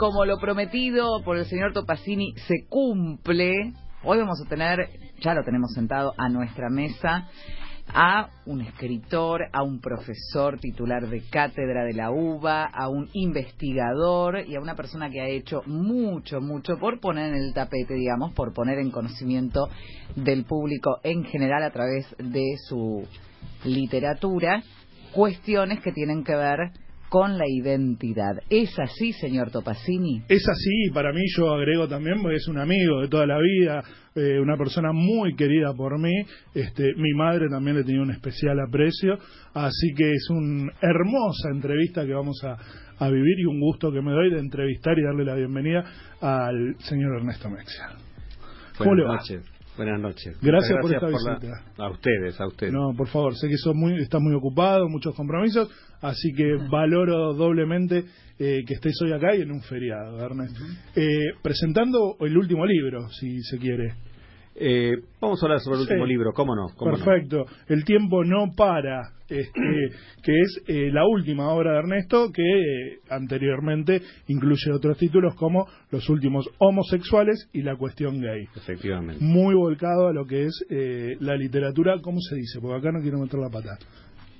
como lo prometido por el señor Topacini se cumple, hoy vamos a tener, ya lo tenemos sentado a nuestra mesa, a un escritor, a un profesor titular de cátedra de la UBA, a un investigador y a una persona que ha hecho mucho, mucho por poner en el tapete, digamos, por poner en conocimiento del público en general a través de su literatura cuestiones que tienen que ver con la identidad. ¿Es así, señor Topacini? Es así, para mí yo agrego también, porque es un amigo de toda la vida, eh, una persona muy querida por mí, este, mi madre también le tenía un especial aprecio, así que es una hermosa entrevista que vamos a, a vivir y un gusto que me doy de entrevistar y darle la bienvenida al señor Ernesto Mexia. ¿Cómo le va? Buenas noches. Gracias, por esta visita. A ustedes, a ustedes. No, por favor, sé que sos muy, estás muy ocupado, muchos compromisos, así que valoro doblemente eh, que estés hoy acá y en un feriado, Ernesto. eh, presentando el último libro, si se quiere. Eh, vamos a hablar sobre el último Sí. libro, ¿cómo no? ¿Cómo no? Perfecto. El tiempo no para, este, que es eh, la última obra de Ernesto, que eh, anteriormente incluye otros títulos como Los últimos homosexuales y La cuestión gay. Efectivamente. Muy volcado a lo que es eh, la literatura, ¿cómo se dice? Porque acá no quiero meter la pata.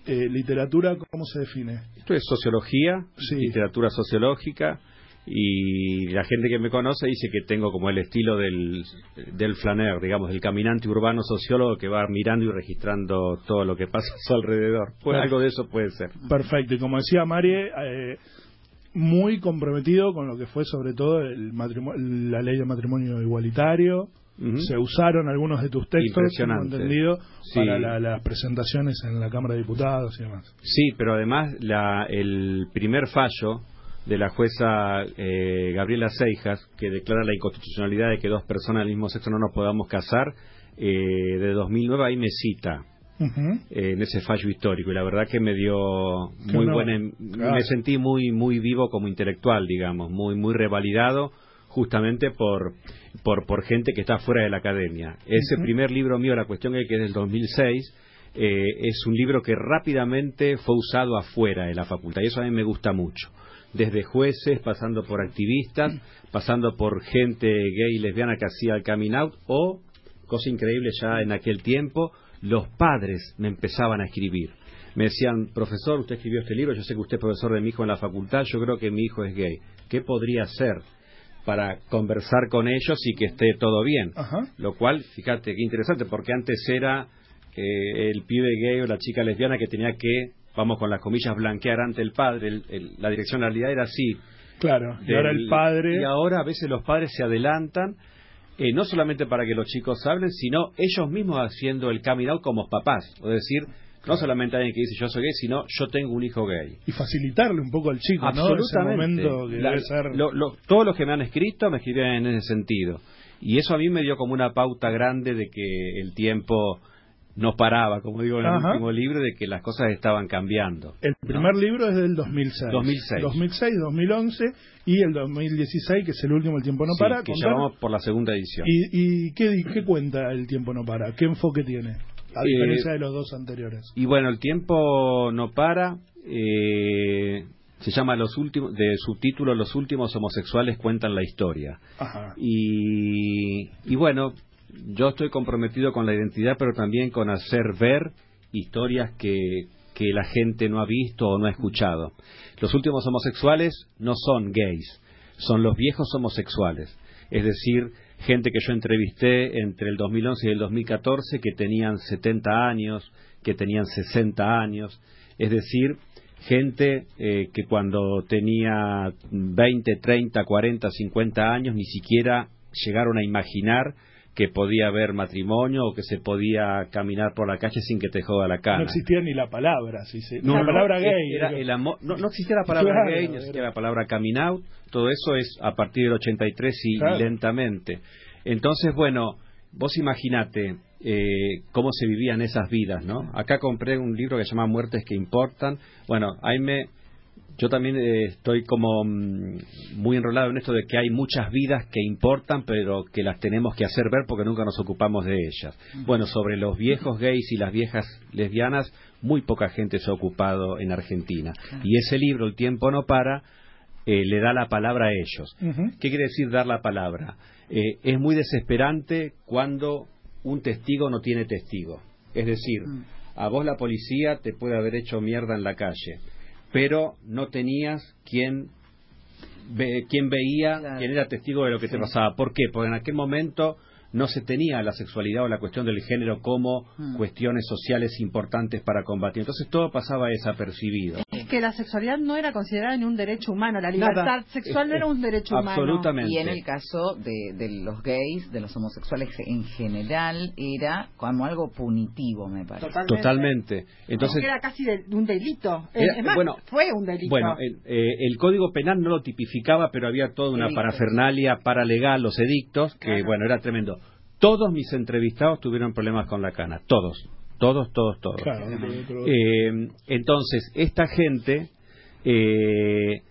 Eh, literatura, ¿cómo se define? Esto es sociología, Sí. literatura sociológica, y la gente que me conoce dice que tengo como el estilo del, del flaner, digamos, del caminante urbano sociólogo que va mirando y registrando todo lo que pasa a su alrededor. Pues Claro. algo de eso puede ser. Perfecto. Y como decía Marie, eh, muy comprometido con lo que fue sobre todo el la ley de matrimonio igualitario. Se usaron algunos de tus textos, tengo entendido, Sí. para la- las presentaciones en la Cámara de Diputados y demás. Sí, pero además la, el primer fallo de la jueza eh, Gabriela Seijas, que declara la inconstitucionalidad de que dos personas del mismo sexo no nos podamos casar, eh, de 2009, ahí me cita eh, en ese fallo histórico y la verdad que me dio muy honor. buena, Claro. me sentí muy muy vivo como intelectual, digamos, muy muy revalidado justamente por por por gente que está fuera de la academia. Ese primer libro mío, la cuestión que es del 2006, eh, es un libro que rápidamente fue usado afuera de la facultad y eso a mí me gusta mucho. Desde jueces, pasando por activistas, pasando por gente gay y lesbiana que hacía el coming out o, cosa increíble ya en aquel tiempo, los padres me empezaban a escribir. Me decían, profesor, usted escribió este libro, yo sé que usted es profesor de mi hijo en la facultad, yo creo que mi hijo es gay. ¿Qué podría hacer para conversar con ellos y que esté todo bien? Ajá. Lo cual, fíjate, qué interesante, porque antes era eh, el pibe gay o la chica lesbiana que tenía que, vamos con las comillas, blanquear ante el padre. El- el- la direccionalidad era así. Claro. Y ahora el padre. Y ahora a veces los padres se adelantan, eh, no solamente para que los chicos hablen, sino ellos mismos haciendo el coming out como papás. Es decir, no solamente alguien que dice yo soy gay, sino yo tengo un hijo gay. Y facilitarle un poco al chico, ¿no? Ese Absolutamente. momento que La- debe ser. lo- lo- todos los que me han escrito me escribían en ese sentido. Y eso a mí me dio como una pauta grande de que el tiempo no paraba, como digo en el Ajá. último libro, de que las cosas estaban cambiando. El primer libro es del 2006. 2006. 2006, 2011 y el 2016, que es el último, El tiempo no Sí, para. que ya Contanos- vamos por la segunda edición. ¿Y, y qué, qué cuenta El tiempo no para? ¿Qué enfoque tiene? A Eh, diferencia de los dos anteriores. Y bueno, el tiempo no para. eh, se llama los últimos, de subtítulo Los últimos homosexuales cuentan la historia. Ajá. Y, y bueno, yo estoy comprometido con la identidad, pero también con hacer ver historias que, la gente no ha visto o no ha escuchado. Los últimos homosexuales no son gays, son los viejos homosexuales. Es decir, gente que yo entrevisté entre el 2011 y el 2014 que tenían 70 años, que tenían 60 años. Es decir, gente eh, que cuando tenía 20, 30, 40, 50 años ni siquiera llegaron a imaginar que podía haber matrimonio o que se podía caminar por la calle sin que te joda la cara. No existía ni la palabra, sí, sí. No, la no, palabra gay. era digo. el amor- no, no existía la palabra Claro, gay, no existía la palabra coming out, todo eso es a partir del 83 y, y Claro. lentamente. Entonces, bueno, vos imaginate eh, cómo se vivían esas vidas, ¿no? Acá compré un libro que se llama Muertes que importan. Bueno, ahí me, yo también eh, estoy como mm, muy enrolado en esto de que hay muchas vidas que importan, pero que las tenemos que hacer ver porque nunca nos ocupamos de ellas. Bueno, sobre los viejos gays y las viejas lesbianas, muy poca gente se ha ocupado en Argentina. Y ese libro, El tiempo no para, eh, le da la palabra a ellos. ¿Qué quiere decir dar la palabra? Eh, es muy desesperante cuando un testigo no tiene testigo. Es decir, a vos la policía te puede haber hecho mierda en la calle, pero no tenías quien, quien veía, quien era testigo de lo que te pasaba. ¿Por qué? Porque en aquel momento no se tenía la sexualidad o la cuestión del género como mm. cuestiones sociales importantes para combatir. Entonces todo pasaba desapercibido. Es que la sexualidad no era considerada ni un derecho humano, la libertad sexual no era un derecho humano. Absolutamente. Y en el caso de, los gays, de los homosexuales en general, era como algo punitivo, me parece. Totalmente. Entonces era casi de, un delito. bueno, fue un delito. Bueno, eh, el, Código Penal no lo tipificaba, pero había toda una parafernalia paralegal, los edictos, que bueno, era tremendo. Todos mis entrevistados tuvieron problemas con la cana, todos, todos, todos, todos. Eh, entonces, esta gente, eh,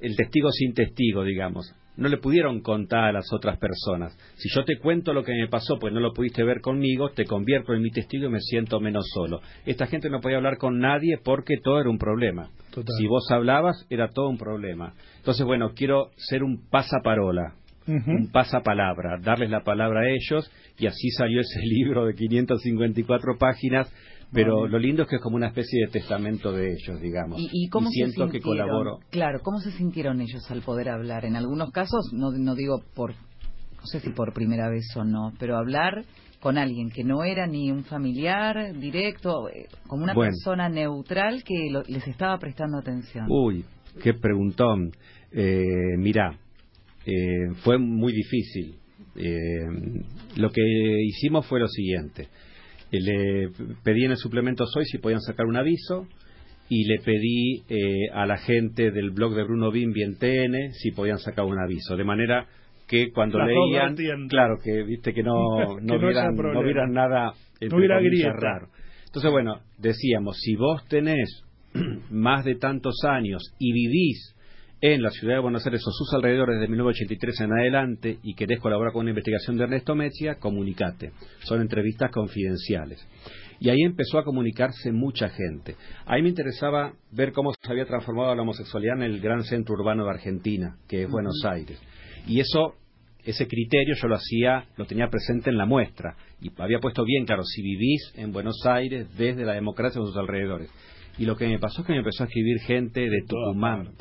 el testigo sin testigo, digamos, no le pudieron contar a las otras personas. Si yo te cuento lo que me pasó, pues no lo pudiste ver conmigo, te convierto en mi testigo y me siento menos solo. Esta gente no podía hablar con nadie porque todo era un problema. Si vos hablabas, era todo un problema. Entonces, bueno, quiero ser un pasaparola un pasapalabra, darles la palabra a ellos y así salió ese libro de 554 páginas, pero lo lindo es que es como una especie de testamento de ellos, digamos. ¿Y, cómo siento que colaboro. Claro, ¿cómo se sintieron ellos al poder hablar? En algunos casos, no, no digo por, no sé si por primera vez o no, pero hablar con alguien que no era ni un familiar directo, eh, como una persona neutral que les estaba prestando atención. Uy, qué preguntón. Eh, mira, eh, fue muy difícil. Eh, lo que hicimos fue lo siguiente. Eh, le pedí en el suplemento Soy si podían sacar un aviso y le pedí a la gente del blog de Bruno Bimbi en TN si podían sacar un aviso. De manera que cuando leían, claro, que viste que no, no, vieran, no nada no hubiera raro. Entonces, bueno, decíamos, si vos tenés más de tantos años y vivís en la ciudad de Buenos Aires o sus alrededores desde 1983 en adelante y querés colaborar con una investigación de Ernesto Mechia, comunicate. Son entrevistas confidenciales. Y ahí empezó a comunicarse mucha gente. Ahí me interesaba ver cómo se había transformado la homosexualidad en el gran centro urbano de Argentina, que es Buenos Aires. Y eso, ese criterio yo lo hacía, lo tenía presente en la muestra. Y había puesto bien claro, si vivís en Buenos Aires desde la democracia o sus alrededores. Y lo que me pasó es que me empezó a escribir gente de Tucumán,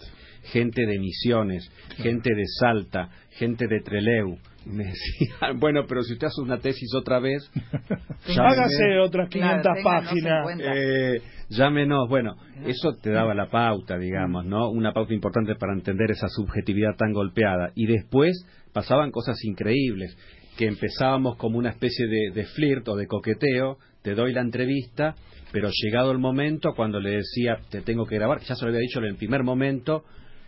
gente de Misiones, gente de Salta, gente de Treleu. me decían, bueno, pero si usted hace una tesis otra vez, hágase otras 500 páginas. Eh, llámenos. Bueno, eso te daba la pauta, digamos, ¿no? Una pauta importante para entender esa subjetividad tan golpeada. Y después pasaban cosas increíbles, que empezábamos como una especie de, de flirt o de coqueteo, te doy la entrevista, pero llegado el momento, cuando le decía, te tengo que grabar, ya se lo había dicho en el primer momento,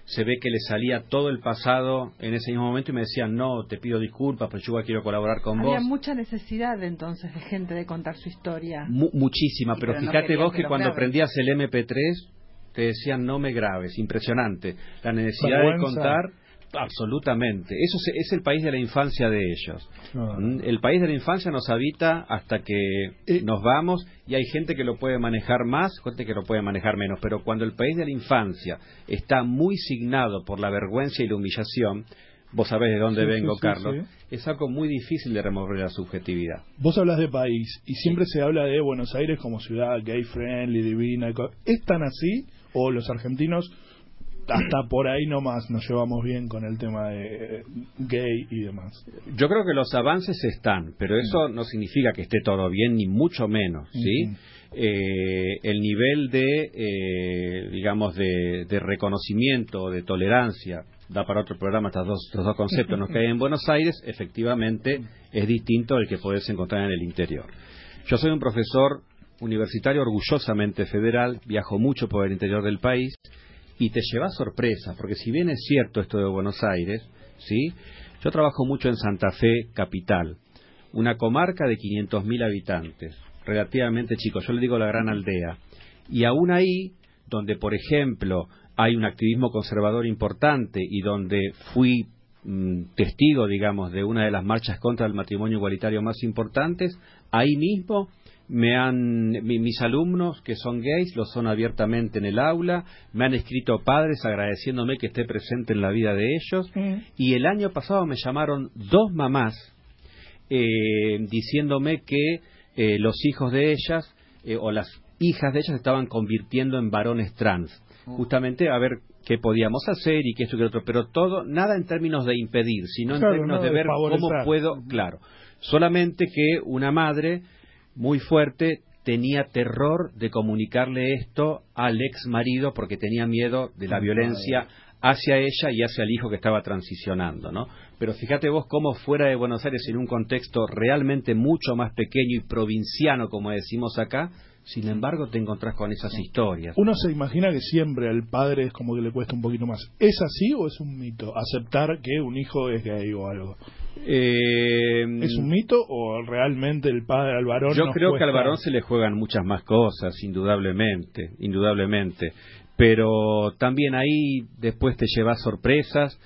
se ve que le salía todo el pasado en ese mismo momento y me decían, no, te pido disculpas, pero yo quiero colaborar con vos. Había mucha necesidad entonces de gente de contar su historia. muchísima, pero, fíjate vos que, cuando prendías el MP3 te decían, no me grabes, impresionante. La necesidad de contar Absolutamente. Eso es, el país de la infancia de ellos. Mm, el país de la infancia nos habita hasta que eh. nos vamos y hay gente que lo puede manejar más, gente que lo puede manejar menos. Pero cuando el país de la infancia está muy signado por la vergüenza y la humillación, vos sabés de dónde vengo, Carlos, es algo muy difícil de remover la subjetividad. Vos hablas de país y siempre se habla de Buenos Aires como ciudad gay friendly, divina. ¿Es tan así o los argentinos hasta por ahí nomás nos llevamos bien con el tema de eh, gay y demás. Yo creo que los avances están, pero eso no significa que esté todo bien, ni mucho menos, ¿sí? Eh, el nivel de, eh, digamos, de, de, reconocimiento, de tolerancia, da para otro programa estos dos, estos dos conceptos, ¿no? que hay en Buenos Aires, efectivamente es distinto al que podés encontrar en el interior. Yo soy un profesor universitario orgullosamente federal, viajo mucho por el interior del país, y te lleva sorpresa, porque si bien es cierto esto de Buenos Aires, ¿sí? Yo trabajo mucho en Santa Fe, capital, una comarca de 500.000 habitantes, relativamente chico, yo le digo la gran aldea, y aún ahí, donde por ejemplo hay un activismo conservador importante y donde fui mm, testigo, digamos, de una de las marchas contra el matrimonio igualitario más importantes, ahí mismo me han mis alumnos que son gays lo son abiertamente en el aula, me han escrito padres agradeciéndome que esté presente en la vida de ellos. Y el año pasado me llamaron dos mamás eh, diciéndome que eh, los hijos de ellas eh, o las hijas de ellas estaban convirtiendo en varones trans, oh. justamente a ver qué podíamos hacer y qué esto y qué otro, pero todo, nada en términos de impedir, sino en términos de ver cómo puedo, claro, solamente que una madre muy fuerte tenía terror de comunicarle esto al ex marido porque tenía miedo de la violencia hacia ella y hacia el hijo que estaba transicionando, ¿no? Pero fíjate vos cómo fuera de Buenos Aires, en un contexto realmente mucho más pequeño y provinciano, como decimos acá, sin embargo te encontrás con esas historias. Uno se imagina que siempre al padre es como que le cuesta un poquito más. ¿Es así o es un mito aceptar que un hijo es gay o algo? Eh, ¿Es un mito o realmente el padre al varón? Yo creo que al varón se le juegan muchas más cosas, indudablemente, indudablemente pero también ahí después te llevas sorpresas,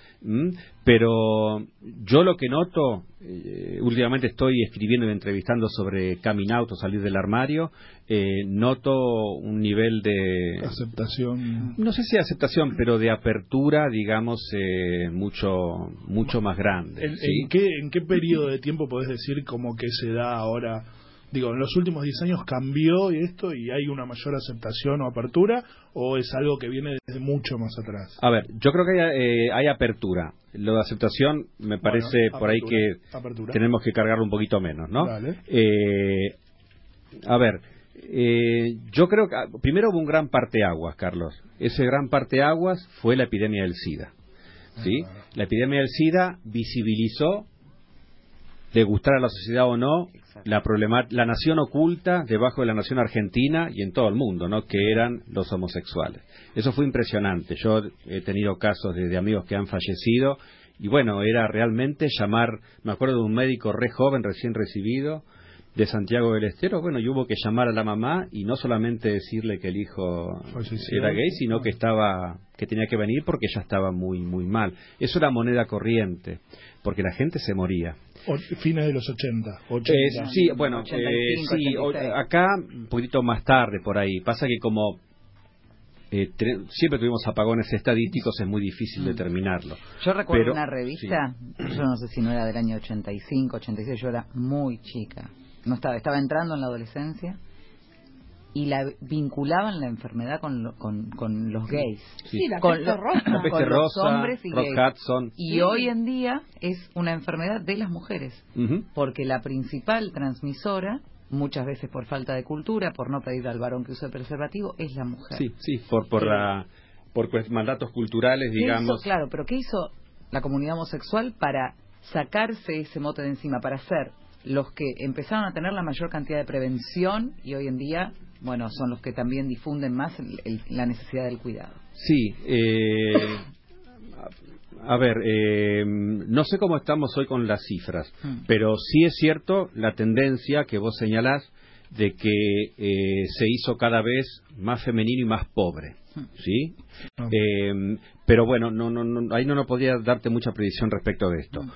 pero yo lo que noto, eh, últimamente estoy escribiendo y entrevistando sobre coming out o salir del armario, eh, noto un nivel de... Aceptación. No sé si aceptación, pero de apertura, digamos, eh, mucho, mucho más grande. ¿En, ¿En, qué, ¿En qué periodo de tiempo podés decir como que se da ahora digo, en los últimos 10 años cambió esto y hay una mayor aceptación o apertura o es algo que viene desde mucho más atrás? A ver, yo creo que hay, eh, hay apertura. Lo de aceptación me parece por ahí que tenemos que cargarlo un poquito menos, ¿no? Eh, a ver, eh, yo creo que ah, primero hubo un gran parteaguas, Carlos. Ese gran parteaguas fue la epidemia del SIDA. ¿sí? Ah. La epidemia del SIDA visibilizó de gustar a la sociedad o no, la, la nación oculta debajo de la nación argentina y en todo el mundo, ¿no? que eran los homosexuales. Eso fue impresionante. Yo he tenido casos de, amigos que han fallecido y bueno, era realmente llamar, me acuerdo de un médico re joven, recién recibido, de Santiago del Estero, bueno, y hubo que llamar a la mamá y no solamente decirle que el hijo era gay, sino que estaba que tenía que venir porque ya estaba muy muy mal. Eso era moneda corriente, porque la gente se moría fines de los 80. Eh, sí, bueno, eh, sí, acá un poquito más tarde por ahí. Pasa que como eh, siempre tuvimos apagones estadísticos, es muy difícil mm. determinarlo. Yo recuerdo una revista, yo no sé si no era del año 85, 86, yo era muy chica. No estaba, estaba entrando en la adolescencia y la vinculaban la enfermedad con, con, los gays. Sí, la con, rosa. con los hombres y gays. Y hoy en día es una enfermedad de las mujeres, porque la principal transmisora muchas veces por falta de cultura, por no pedir al varón que use preservativo, es la mujer. Sí, sí, por por la por mandatos culturales, digamos. claro, pero ¿qué hizo la comunidad homosexual para sacarse ese mote de encima, para ser los que empezaron a tener la mayor cantidad de prevención y hoy en día bueno, son los que también difunden más la necesidad del cuidado. Sí, eh, a ver, eh, no sé cómo estamos hoy con las cifras, hmm. pero sí es cierto la tendencia que vos señalás de que eh, se hizo cada vez más femenino y más pobre, hmm. ¿sí? Ah. pero bueno, no, no, no, ahí no, no podía darte mucha predicción respecto de esto. Hmm.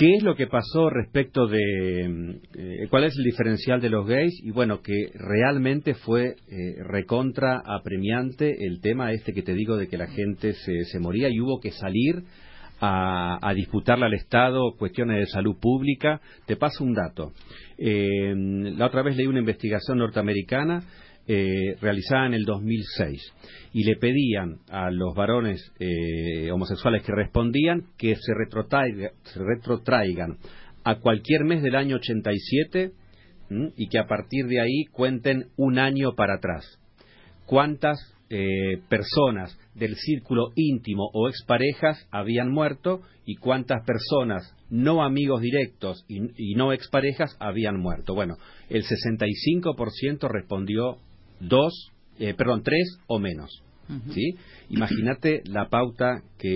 ¿Qué es lo que pasó respecto de eh, cuál es el diferencial de los gays? Y bueno, que realmente fue eh, recontra apremiante el tema este que te digo de que la gente se, se moría y hubo que salir a, a, disputarle al Estado cuestiones de salud pública. Te paso un dato. Eh, la otra vez leí una investigación norteamericana eh, realizada en el 2006 y le pedían a los varones eh, homosexuales que respondían que se, se retrotraigan a cualquier mes del año 87 y que a partir de ahí cuenten un año para atrás. ¿Cuántas eh, personas del círculo íntimo o exparejas habían muerto y cuántas personas no amigos directos y, y no exparejas habían muerto? Bueno, el 65% respondió dos, eh, perdón, tres o menos. ¿Sí? Imagínate la pauta que,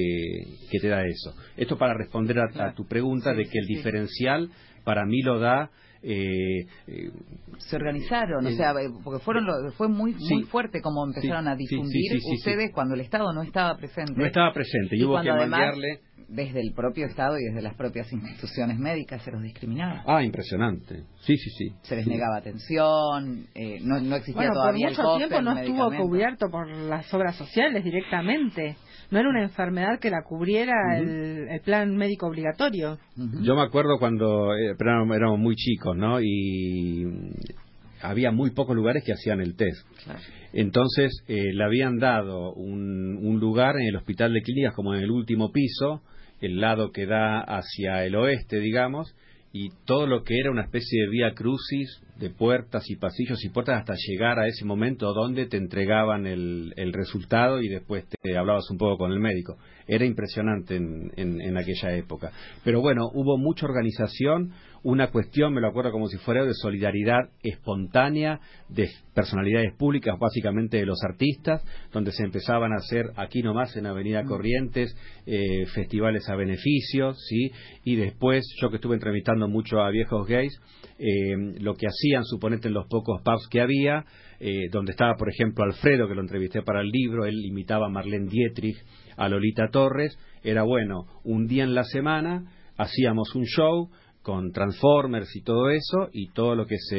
que, te da eso. Esto para responder a, tu pregunta de que el diferencial para mí lo da eh, eh, se organizaron, o sea, porque fueron fue muy muy fuerte como empezaron a difundir ustedes cuando el Estado no estaba presente. No estaba presente y, hubo que mandarle desde el propio Estado y desde las propias instituciones médicas se los discriminaba. Ah, impresionante. Sí, sí, sí. Se les negaba atención, eh, no, no existía bueno, todavía por mucho tiempo no estuvo cubierto por las obras sociales directamente. No era una enfermedad que la cubriera el, plan médico obligatorio. Yo me acuerdo cuando eh, éramos muy chicos, ¿no? Y había muy pocos lugares que hacían el test. Entonces eh, le habían dado un, un, lugar en el hospital de clínicas como en el último piso, el lado que da hacia el oeste, digamos, y todo lo que era una especie de vía crucis de puertas y pasillos y puertas hasta llegar a ese momento donde te entregaban el, el resultado y después te hablabas un poco con el médico. Era impresionante en, en, aquella época. Pero bueno, hubo mucha organización, una cuestión, me lo acuerdo como si fuera de solidaridad espontánea de personalidades públicas, básicamente de los artistas, donde se empezaban a hacer aquí nomás en Avenida mm. Corrientes eh, festivales a beneficios, ¿sí? Y después, yo que estuve entrevistando mucho a viejos gays, eh, lo que hacían, suponete, en los pocos pubs que había, eh, donde estaba, por ejemplo, Alfredo, que lo entrevisté para el libro, él imitaba a Marlene Dietrich, a Lolita Torres, era bueno, un día en la semana hacíamos un show con Transformers y todo eso, y todo lo que se,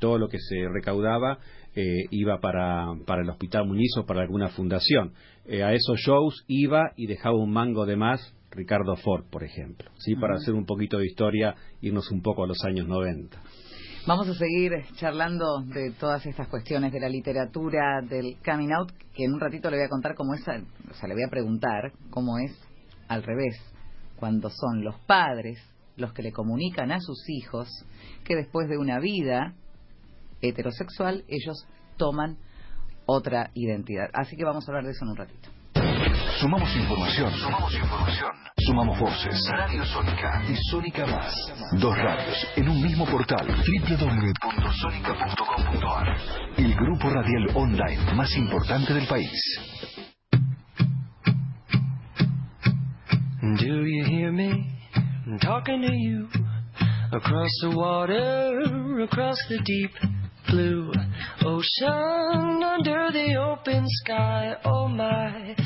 todo lo que se recaudaba eh, iba para, para el Hospital Muñiz o para alguna fundación. a esos shows iba y dejaba un mango de más Ricardo Ford, por ejemplo, ¿sí? para hacer un poquito de historia, irnos un poco a los años 90. Vamos a seguir charlando de todas estas cuestiones de la literatura, del coming out, que en un ratito le voy a contar cómo es, o sea, le voy a preguntar cómo es al revés, cuando son los padres los que le comunican a sus hijos que después de una vida heterosexual ellos toman otra identidad. Así que vamos a hablar de eso en un ratito. Sumamos información. Sumamos información. Sumamos voces. Radio Sónica y Sónica Más. Dos radios en un mismo portal. www.sonica.com.ar. El grupo radial online más importante del país. Do you hear me? Talking to you. Across the water, across the deep blue ocean, under the open sky. Oh my.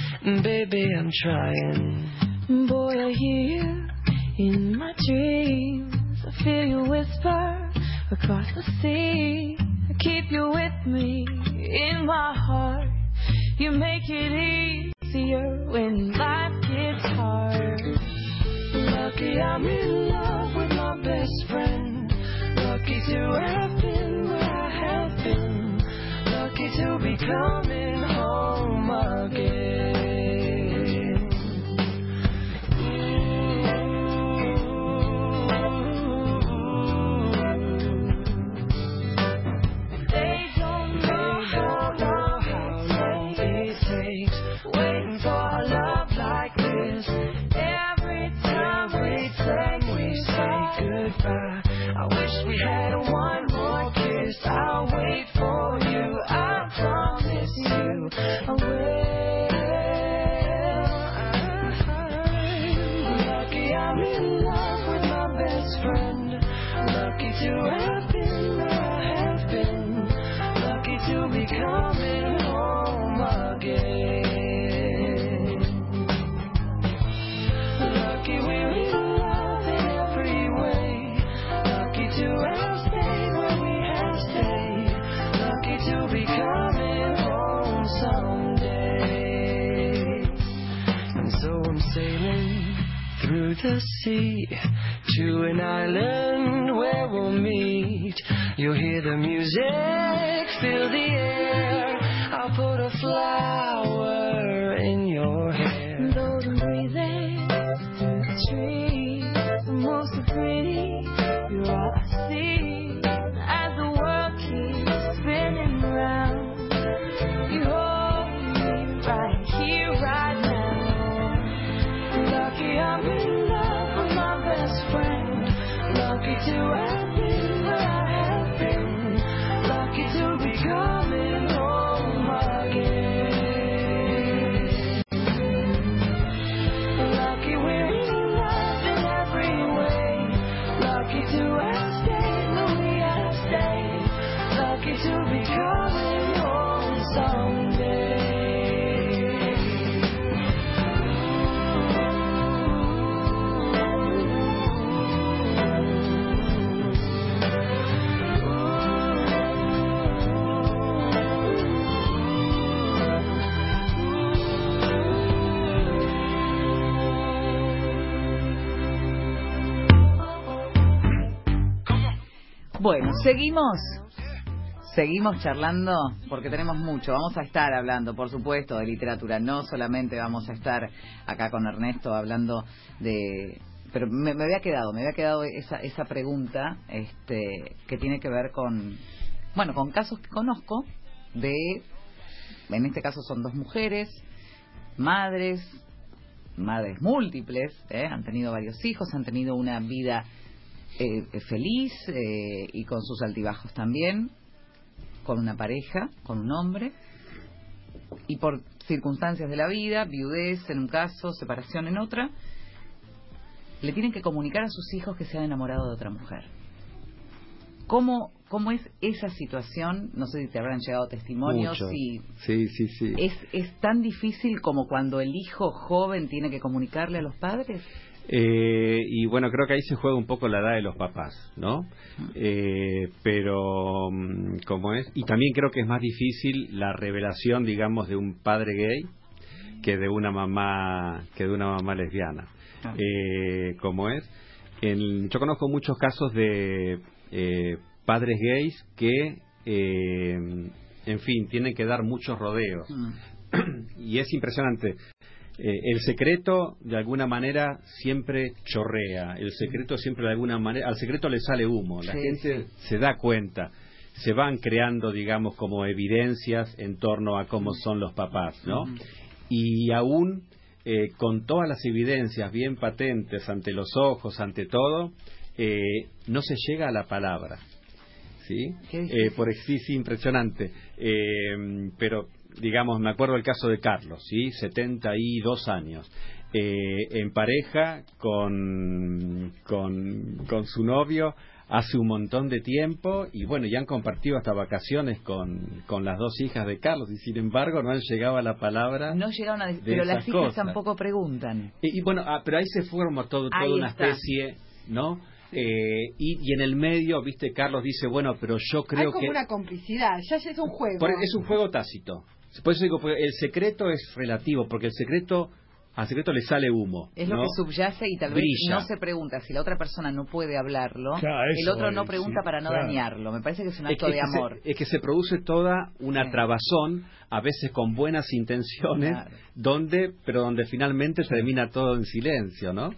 Baby, I'm trying. Boy, I hear you in my dreams. I feel you whisper across the sea. I keep you with me in my heart. You make it easier when life gets hard. Lucky I'm in love with my best friend. Lucky to have been where I have been. Lucky to be coming home again. In seguimos. Seguimos charlando porque tenemos mucho. Vamos a estar hablando, por supuesto, de literatura. No solamente vamos a estar acá con Ernesto hablando de pero me, había quedado, me había quedado esa, esa pregunta este, que tiene que ver con, bueno, con casos que conozco de, en este caso son dos mujeres, madres, madres múltiples, ¿eh? han tenido varios hijos, han tenido una vida eh, feliz eh, y con sus altibajos también, con una pareja, con un hombre, y por circunstancias de la vida, viudez en un caso, separación en otra, le tienen que comunicar a sus hijos que se han enamorado de otra mujer. ¿Cómo, cómo es esa situación? No sé si te habrán llegado testimonios. sí, sí, sí. ¿Es, ¿Es tan difícil como cuando el hijo joven tiene que comunicarle a los padres? Eh, y bueno, creo que ahí se juega un poco la edad de los papás, ¿no? Eh, pero, mm, como es? Y también creo que es más difícil la revelación, digamos, de un padre gay que de una mamá que de una mamá lesbiana. Eh, como es? En, yo conozco muchos casos de eh, padres gays que, eh, en fin, tienen que dar muchos rodeos. Mm. y es impresionante. Eh, el secreto, de alguna manera, siempre chorrea. El secreto siempre, de alguna manera, al secreto le sale humo. La gente se da cuenta. Se van creando, digamos, como evidencias en torno a cómo son los papás, ¿no? Y aún eh, con todas las evidencias bien patentes ante los ojos, ante todo, eh, no se llega a la palabra. ¿Sí? Eh, por sí, sí, impresionante. pero, digamos, me acuerdo el caso de Carlos, ¿sí? 72 años. en pareja con, con, con su novio hace un montón de tiempo y bueno, ya han compartido hasta vacaciones con, con las dos hijas de Carlos y sin embargo no han llegado a la palabra. No llegaron a pero las hijas tampoco preguntan. Y, bueno, ah, pero ahí se forma todo, toda una especie, ¿no? Eh, y, en el medio, viste, Carlos dice, bueno, pero yo creo Hay como una complicidad, ya es un juego. es un juego tácito. Por eso digo, el secreto es relativo, porque el secreto al secreto le sale humo. Es lo que subyace y tal vez no se pregunta. Si la otra persona no puede hablarlo, el otro no pregunta para no dañarlo. Me parece que es un acto de amor. es que se produce toda una trabazón, a veces con buenas intenciones, donde pero donde finalmente se termina todo en silencio, ¿no?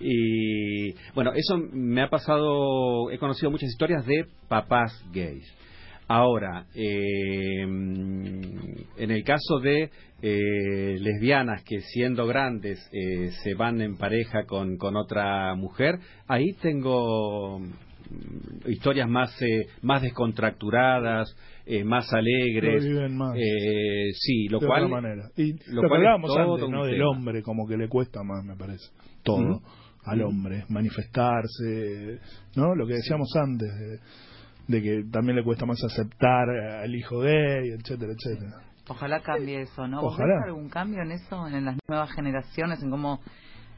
Y bueno, eso me ha pasado, he conocido muchas historias de papás gays. Ahora, eh, en el caso de eh, lesbianas que siendo grandes eh, se van en pareja con, con otra mujer, ahí tengo mm, historias más eh, más descontracturadas eh, más alegres más. eh, sí lo cual manera. y lo, que hablábamos antes no del hombre como que le cuesta más me parece todo al hombre manifestarse no lo que decíamos antes de, que también le cuesta más aceptar al hijo gay etcétera etcétera Ojalá cambie eso, ¿no? Ojalá. algún cambio en eso, en las nuevas generaciones, en cómo,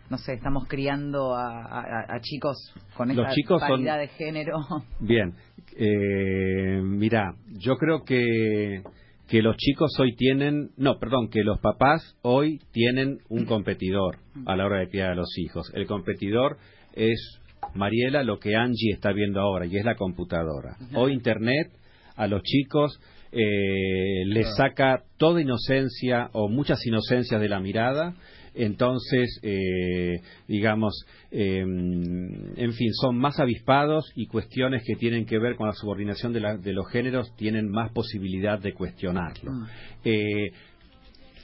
no sé, estamos criando a, chicos con esta paridad de género? Bien, eh, mira, yo creo que que los chicos hoy tienen, no, perdón, que los papás hoy tienen un competidor a la hora de criar a los hijos. El competidor es Mariela, lo que Angie está viendo ahora, y es la computadora. Hoy Internet a los chicos eh, le saca toda inocencia o muchas inocencias de la mirada. Entonces, eh, digamos, eh, en fin, son más avispados y cuestiones que tienen que ver con la subordinación de, los géneros tienen más posibilidad de cuestionarlo. Mm. Eh,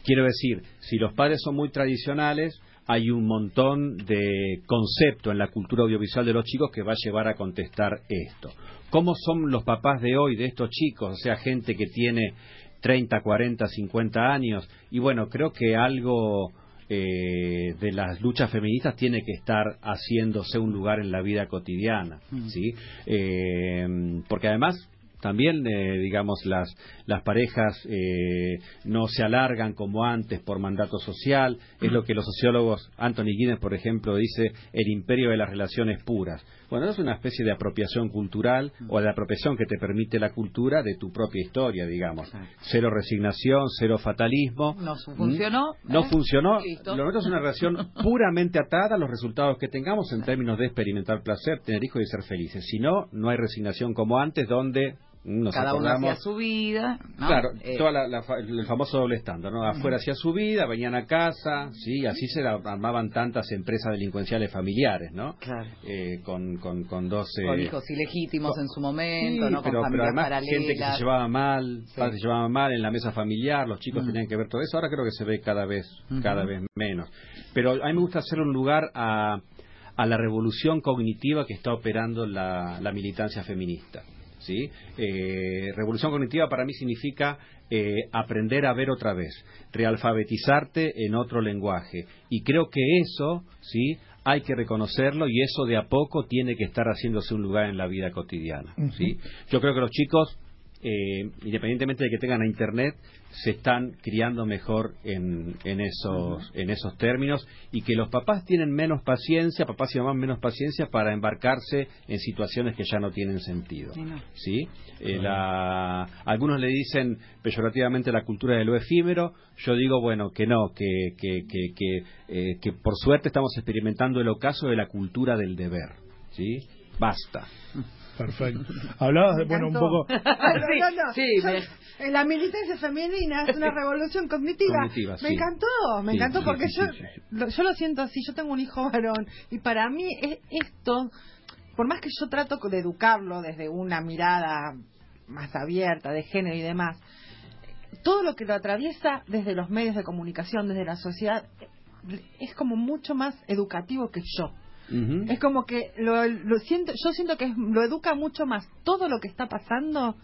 quiero decir, si los padres son muy tradicionales, hay un montón de concepto en la cultura audiovisual de los chicos que va a llevar a contestar esto. ¿Cómo son los papás de hoy de estos chicos? O sea, gente que tiene 30, 40, 50 años. Y bueno, creo que algo eh, de las luchas feministas tiene que estar haciéndose un lugar en la vida cotidiana, mm. ¿sí? Eh, porque además también, eh, digamos, las, las parejas eh, no se alargan como antes por mandato social. Es lo que los sociólogos, Anthony Guinness, por ejemplo, dice el imperio de las relaciones puras. Bueno, es una especie de apropiación cultural o de apropiación que te permite la cultura de tu propia historia, digamos. Cero resignación, cero fatalismo. No funcionó. ¿Mm? No funcionó. Lo nuestro es una relación puramente atada a los resultados que tengamos en términos de experimentar placer, tener hijos y ser felices. Si no, no hay resignación como antes, donde cada uno hacía su vida. Claro, eh, el famoso doble estándar, ¿no? Afuera hacía su vida, venían a casa, sí, así se armaban tantas empresas delincuenciales familiares, ¿no? Claro. Eh, con, con, con dos... con hijos ilegítimos en su momento, ¿no? Pero, pero además gente que se llevaba mal, se llevaba mal en la mesa familiar, los chicos tenían que ver todo eso, ahora creo que se ve cada vez, cada vez menos. Pero a mí me gusta hacer un lugar a, a la revolución cognitiva que está operando la, la militancia feminista. ¿Sí? Eh, revolución cognitiva para mí significa eh, aprender a ver otra vez, realfabetizarte en otro lenguaje. Y creo que eso, ¿sí? Hay que reconocerlo y eso de a poco tiene que estar haciéndose un lugar en la vida cotidiana. ¿sí? Yo creo que los chicos eh, independientemente de que tengan a internet, se están criando mejor en, en, esos, en esos términos y que los papás tienen menos paciencia, papás y mamás menos paciencia para embarcarse en situaciones que ya no tienen sentido. ¿sí? Eh, algunos le dicen peyorativamente la cultura de lo efímero, yo digo, bueno, que no, que, que, que, que, eh, que por suerte estamos experimentando el ocaso de la cultura del deber. ¿sí? Basta. Perfecto. Hablabas de, bueno, un poco... sí, sí La militancia femenina es una revolución cognitiva. me encantó, me encantó porque yo, lo, yo lo siento así, yo tengo un hijo varón y para mí es esto, por más que yo trato de educarlo desde una mirada más abierta de género y demás, todo lo que lo atraviesa desde los medios de comunicación, desde la sociedad, es como mucho más educativo que yo. Es como que lo, siento, yo siento que lo educa mucho más todo lo que está pasando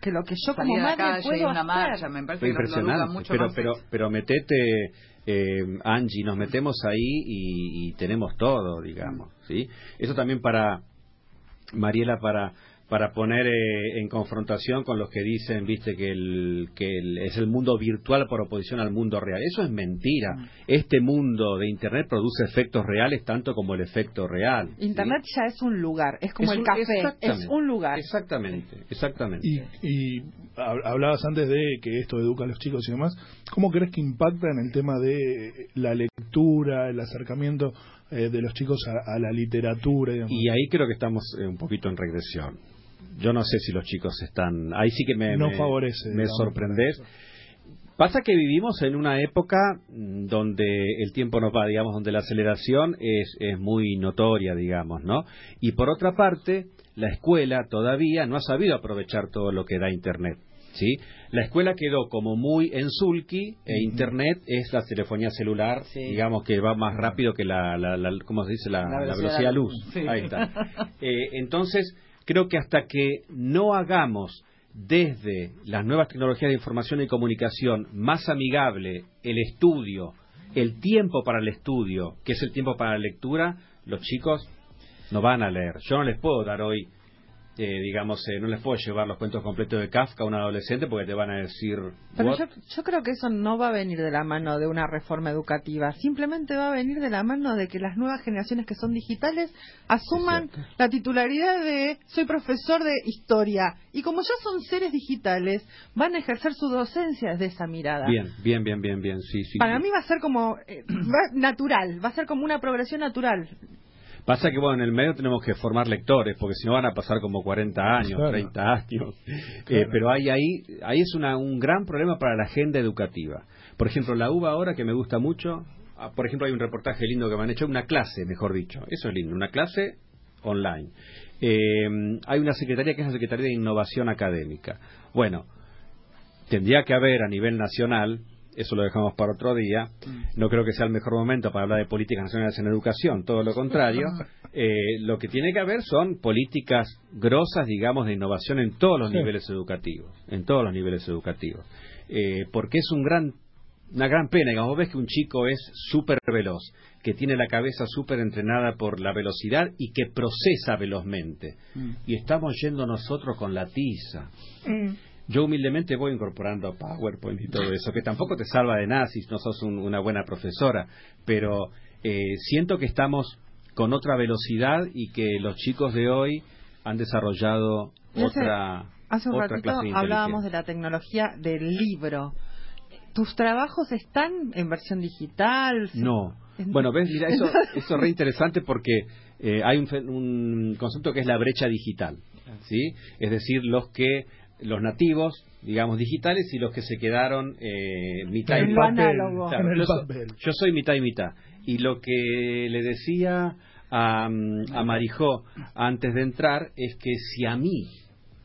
que lo que yo como madre puedo una marcha, me parece que impresionante, mucho pero, pero, pero metete, eh, Angie, nos metemos ahí y, y tenemos todo, digamos, ¿sí? Eso también para, Mariela, para para poner eh, en confrontación con los que dicen, viste, que, el, que es el mundo virtual por oposición al mundo real. Eso es mentira. Mm. Este mundo de Internet produce efectos reales tanto como el efecto real. Internet ya es un lugar, es como el café, es un lugar. Exactamente, exactamente. Y, hablabas antes de que esto educa a los chicos y demás. ¿Cómo crees que impacta en el tema de la lectura, el acercamiento eh, de los chicos a, la literatura? Y, y ahí creo que estamos eh, un poquito en regresión yo no sé si los chicos están. Ahí sí que me, no favorece, me sorprendes. Pasa que vivimos en una época mm, donde el tiempo nos va, digamos, donde la aceleración es, es muy notoria, digamos, ¿no? Y por otra parte, la escuela todavía no ha sabido aprovechar todo lo que da Internet. ¿Sí? La escuela quedó como muy en sulky e Internet es la telefonía celular, digamos que va más rápido que la, la, ¿cómo se dice? La, velocidad, luz. Ahí está. Eh, entonces, creo que hasta que no hagamos desde las nuevas tecnologías de información y comunicación más amigable el estudio, el tiempo para el estudio, que es el tiempo para la lectura, los chicos no van a leer. Yo no les puedo dar hoy eh, digamos, eh, no les puedo llevar los cuentos completos de Kafka a un adolescente porque te van a decir. Pero yo, yo, creo que eso no va a venir de la mano de una reforma educativa, simplemente va a venir de la mano de que las nuevas generaciones que son digitales asuman la titularidad de soy profesor de historia y como ya son seres digitales van a ejercer su docencia desde esa mirada. Bien, bien, bien, bien, bien, sí, sí. Para mí va a ser como eh, natural, va a ser como una progresión natural. Pasa que, bueno, en el medio tenemos que formar lectores, porque si no van a pasar como 40 años, 30 años. Eh, pero hay ahí, ahí es una, un gran problema para la agenda educativa. Por ejemplo, la UBA ahora, que me gusta mucho, ah, por ejemplo, hay un reportaje lindo que me han hecho, una clase, mejor dicho. Eso es lindo, una clase online. Eh, hay una secretaría que es la Secretaría de Innovación Académica. Bueno, tendría que haber a nivel nacional eso lo dejamos para otro día. No creo que sea el mejor momento para hablar de políticas nacionales en educación, todo lo contrario. Eh, lo que tiene que haber son políticas grosas, digamos, de innovación en todos los niveles educativos, en todos los niveles educativos, eh, porque es un gran una gran pena. Digamos, vos ves que un chico es súper veloz, que tiene la cabeza súper entrenada por la velocidad y que procesa velozmente. Mm. Y estamos yendo nosotros con la tiza. Mm. Yo humildemente voy incorporando PowerPoint y todo eso, que tampoco te salva de nada si no sos una buena profesora, pero eh, siento que estamos con otra velocidad y que los chicos de hoy han desarrollado otra, hace un ratito hablábamos de la tecnología del libro. ¿Tus trabajos están en versión digital? No. Bueno, ves, mira, eso, eso es re interesante porque eh, hay un, un, concepto que es la brecha digital, ¿sí? Es decir, los que los nativos, digamos, digitales y los que se quedaron eh, mitad y mitad. yo, soy mitad y mitad. Y lo que le decía a, a Marijó antes de entrar es que si a mí,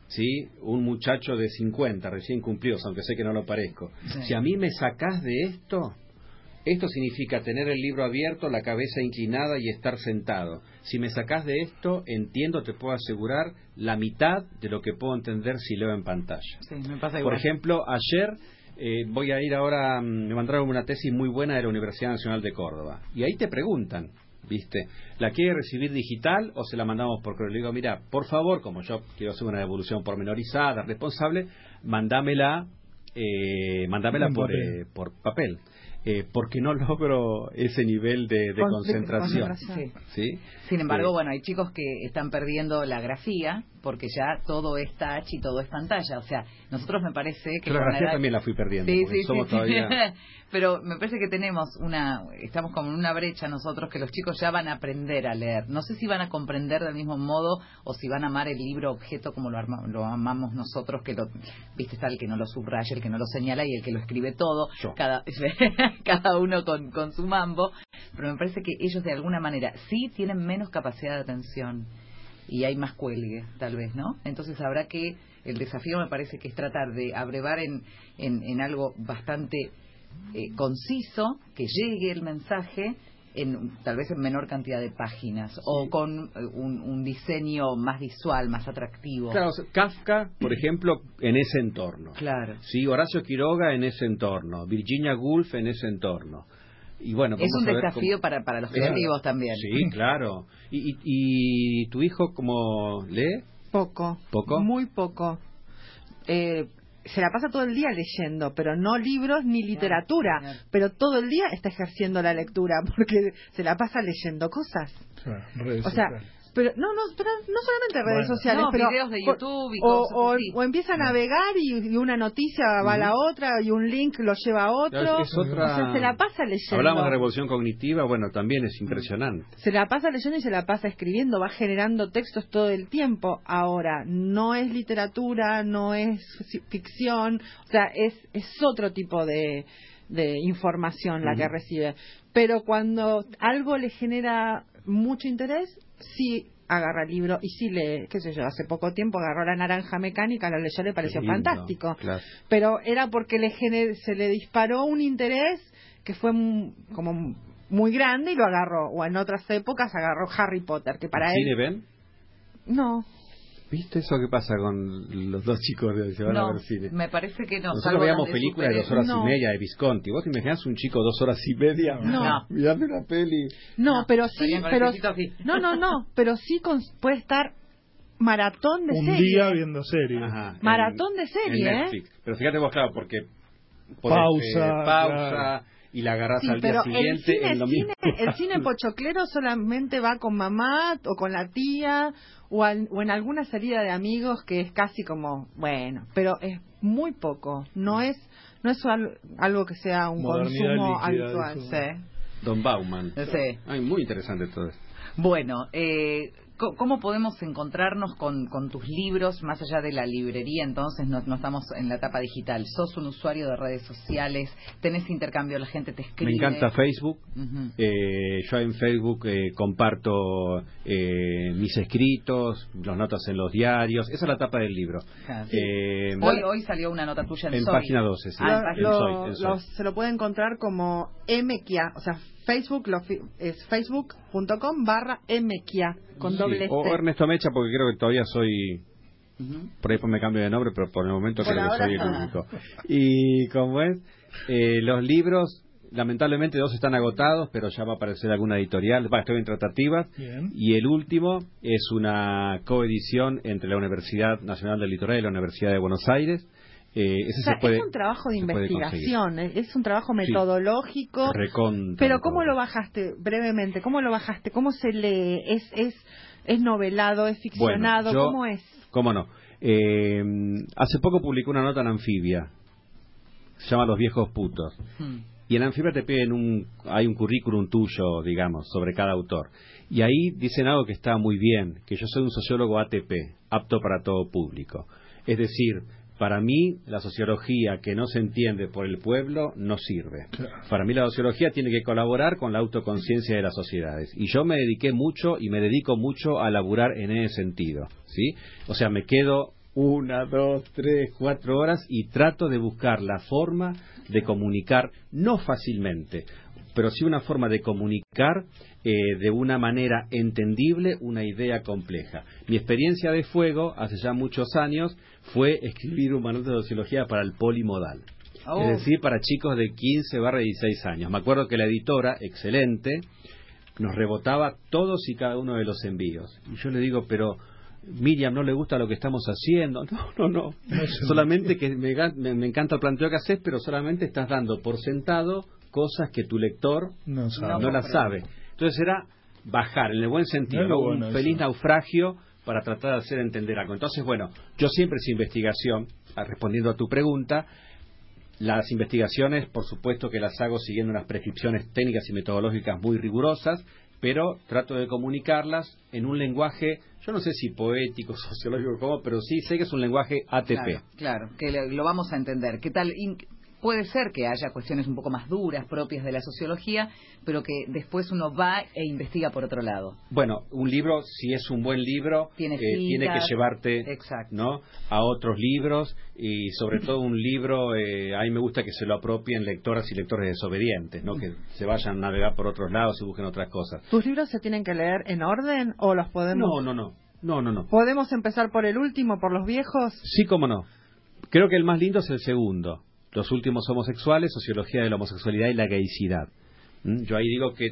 ¿sí? un muchacho de 50, recién cumplidos, aunque sé que no lo parezco, si a mí me sacás de esto, esto significa tener el libro abierto, la cabeza inclinada y estar sentado. Si me sacás de esto, entiendo, te puedo asegurar, la mitad de lo que puedo entender si leo en pantalla. Por ejemplo, ayer eh, voy a ir ahora, mm, me mandaron una tesis muy buena de la Universidad Nacional de Córdoba. Y ahí te preguntan, ¿viste? ¿La quiere recibir digital o se la mandamos por correo? Le digo, mira, por favor, como yo quiero hacer una devolución pormenorizada, responsable, mandámela, eh, mandámela por, eh, por papel eh, porque no logro ese nivel de, concentración. Sí. Sin embargo, bueno, hay chicos que están perdiendo la grafía porque ya todo es touch y todo es pantalla. O sea, nosotros me parece que... la grafía también la fui perdiendo. Sí, sí, somos todavía... Pero me parece que tenemos una... Estamos como en una brecha nosotros que los chicos ya van a aprender a leer. No sé si van a comprender del mismo modo o si van a amar el libro objeto como lo, lo amamos nosotros, que lo... Viste, está el que no lo subraya, el que no lo señala y el que lo escribe todo. Cada, cada uno con, con su mambo. Pero me parece que ellos de alguna manera sí tienen menos capacidad de atención y hay más cuelgue, tal vez, ¿no? Entonces habrá que, el desafío me parece que es tratar de abrevar en, en, algo bastante eh, conciso, que llegue el mensaje en tal vez en menor cantidad de páginas o con eh, un, un, diseño más visual, más atractivo. Claro, Kafka, por ejemplo, en ese entorno. Claro. Sí, Horacio Quiroga en ese entorno, Virginia Woolf en ese entorno es un desafío para, para los creativos también. Sí, claro. ¿Y, y, tu hijo cómo lee? Poco. ¿Poco? Muy poco. Eh, se la pasa todo el día leyendo, pero no libros ni literatura, pero todo el día está ejerciendo la lectura porque se la pasa leyendo cosas. o sea, pero no no pero no solamente redes sociales pero videos de YouTube y o, cosas o, empieza a navegar y, una noticia va a la otra y un link lo lleva a otro. Es otra... o sea se la pasa leyendo. Hablamos de revolución cognitiva bueno también es impresionante. Se la pasa leyendo y se la pasa escribiendo va generando textos todo el tiempo. Ahora no es literatura no es ficción o sea es es otro tipo de de información la que recibe. Pero cuando algo le genera mucho interés sí agarra el libro y sí le, qué sé yo, hace poco tiempo agarró la naranja mecánica, la leyó, le pareció fantástico. Pero era porque le se le disparó un interés que fue como muy grande y lo agarró. O en otras épocas agarró Harry Potter, que para él... ven? No. ¿Viste eso que pasa con los dos chicos de se van a ver cine? Me parece que no. Nosotros veíamos películas de dos horas y media de Visconti. ¿Vos te imaginas un chico dos horas y media no. mirando una peli? No, pero sí, pero no, no, no, pero sí puede estar maratón de un serie. Un día viendo serie. maratón de serie, ¿eh? Pero fíjate vos, claro, porque pausa, pausa y la agarras al día siguiente el cine, El cine pochoclero solamente va con mamá o con la tía o, en alguna salida de amigos que es casi como, bueno, pero es muy poco, no es no es algo que sea un consumo habitual. Don Bauman. Sí. Ay, muy interesante todo esto. Bueno, eh, ¿Cómo podemos encontrarnos con, tus libros más allá de la librería? Entonces no, estamos en la etapa digital. ¿Sos un usuario de redes sociales? ¿Tenés intercambio? ¿La gente te escribe? Me encanta Facebook. eh, yo en Facebook eh, comparto eh, mis escritos, las notas en los diarios. Esa es la etapa del libro. Eh, hoy, hoy salió una nota tuya en, en página 12. Sí. Ah, se lo puede encontrar como MQA, o sea, Facebook es facebook.com barra mkia con doble O Ernesto Mecha porque creo que todavía soy Por ahí pues me cambio de nombre, pero por el momento creo que soy el único. Y como es, eh, los libros, lamentablemente dos están agotados, pero ya va a aparecer alguna editorial, va, estoy en tratativas. Y el último es una coedición entre la Universidad Nacional del Litoral y la Universidad de Buenos Aires. Eh, ese es un trabajo de investigación, es un trabajo metodológico. pero ¿cómo lo bajaste brevemente? ¿Cómo lo bajaste? ¿Cómo se lee? ¿Es, es, es novelado? ¿Es ficcionado? ¿Cómo es? ¿Cómo no? Eh, hace poco publicó una nota en Anfibia. Se llama Los viejos putos. Hmm. Y en Anfibia te piden un, hay un currículum tuyo, digamos, sobre cada autor. Y ahí dicen algo que está muy bien, que yo soy un sociólogo ATP, apto para todo público. Es decir, para mí, la sociología que no se entiende por el pueblo no sirve. Para mí, la sociología tiene que colaborar con la autoconciencia de las sociedades. Y yo me dediqué mucho y me dedico mucho a laburar en ese sentido. ¿sí? O sea, me quedo una, dos, tres, cuatro horas y trato de buscar la forma de comunicar, no fácilmente, pero sí una forma de comunicar eh, de una manera entendible una idea compleja. Mi experiencia de fuego, hace ya muchos años, fue escribir un manual de sociología para el polimodal. Oh. Es decir, para chicos de 15 barra 16 años. Me acuerdo que la editora, excelente, nos rebotaba todos y cada uno de los envíos. Y yo le digo, pero Miriam no le gusta lo que estamos haciendo. No, no, no. solamente que me, me, encanta el planteo que haces, pero solamente estás dando por sentado cosas que tu lector no, las sabe. Entonces era bajar, en el buen sentido, un feliz naufragio para tratar de hacer entender algo. Entonces, bueno, yo siempre hice investigación, respondiendo a tu pregunta, las investigaciones, por supuesto que las hago siguiendo unas prescripciones técnicas y metodológicas muy rigurosas, pero trato de comunicarlas en un lenguaje, yo no sé si poético, sociológico, como, pero sí sé que es un lenguaje ATP. Claro, que lo vamos a entender. ¿Qué tal? Puede ser que haya cuestiones un poco más duras propias de la sociología, pero que después uno va e investiga por otro lado. Bueno, un libro, si es un buen libro, tiene, eh, que llevarte ¿no? a otros libros y sobre todo un libro, eh, a mí me gusta que se lo apropien lectoras y lectores desobedientes, ¿no? que se vayan a navegar por otros lados y busquen otras cosas. ¿Tus libros se tienen que leer en orden o los podemos...? No, no, no. No, no, no. ¿Podemos empezar por el último, por los viejos? Sí, cómo no. Creo que el más lindo es el segundo los últimos homosexuales, sociología de la homosexualidad y la gaycidad. ¿Mm? Yo ahí digo que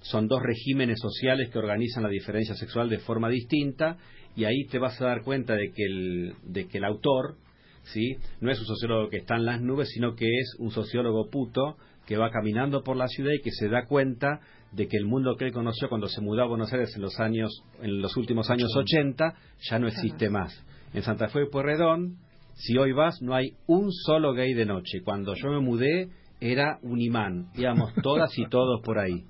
son dos regímenes sociales que organizan la diferencia sexual de forma distinta y ahí te vas a dar cuenta de que el, de que el autor ¿sí? no es un sociólogo que está en las nubes, sino que es un sociólogo puto que va caminando por la ciudad y que se da cuenta de que el mundo que él conoció cuando se mudó a Buenos Aires en los años en los últimos años 80 ya no existe más. En Santa Fe y Pueyrredón si hoy vas, no hay un solo gay de noche. Cuando yo me mudé, era un imán. Íbamos todas y todos por ahí.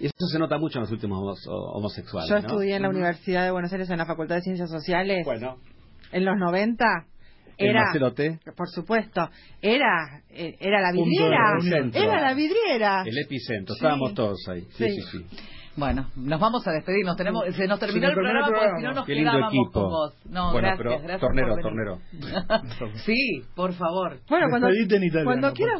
Y eso se nota mucho en los últimos homosexuales. Yo estudié en la Universidad de Buenos Aires en la Facultad de Ciencias Sociales. Bueno. En los 90 era por supuesto era eh, era la vidriera era la vidriera el epicentro estábamos todos ahí sí sí sí, bueno, nos vamos a despedir. Nos tenemos, se nos terminó el programa, porque si no nos Qué quedábamos equipo. con vos. No, bueno, gracias, pero gracias tornero, tornero. sí, por favor. Bueno, cuando, cuando quieras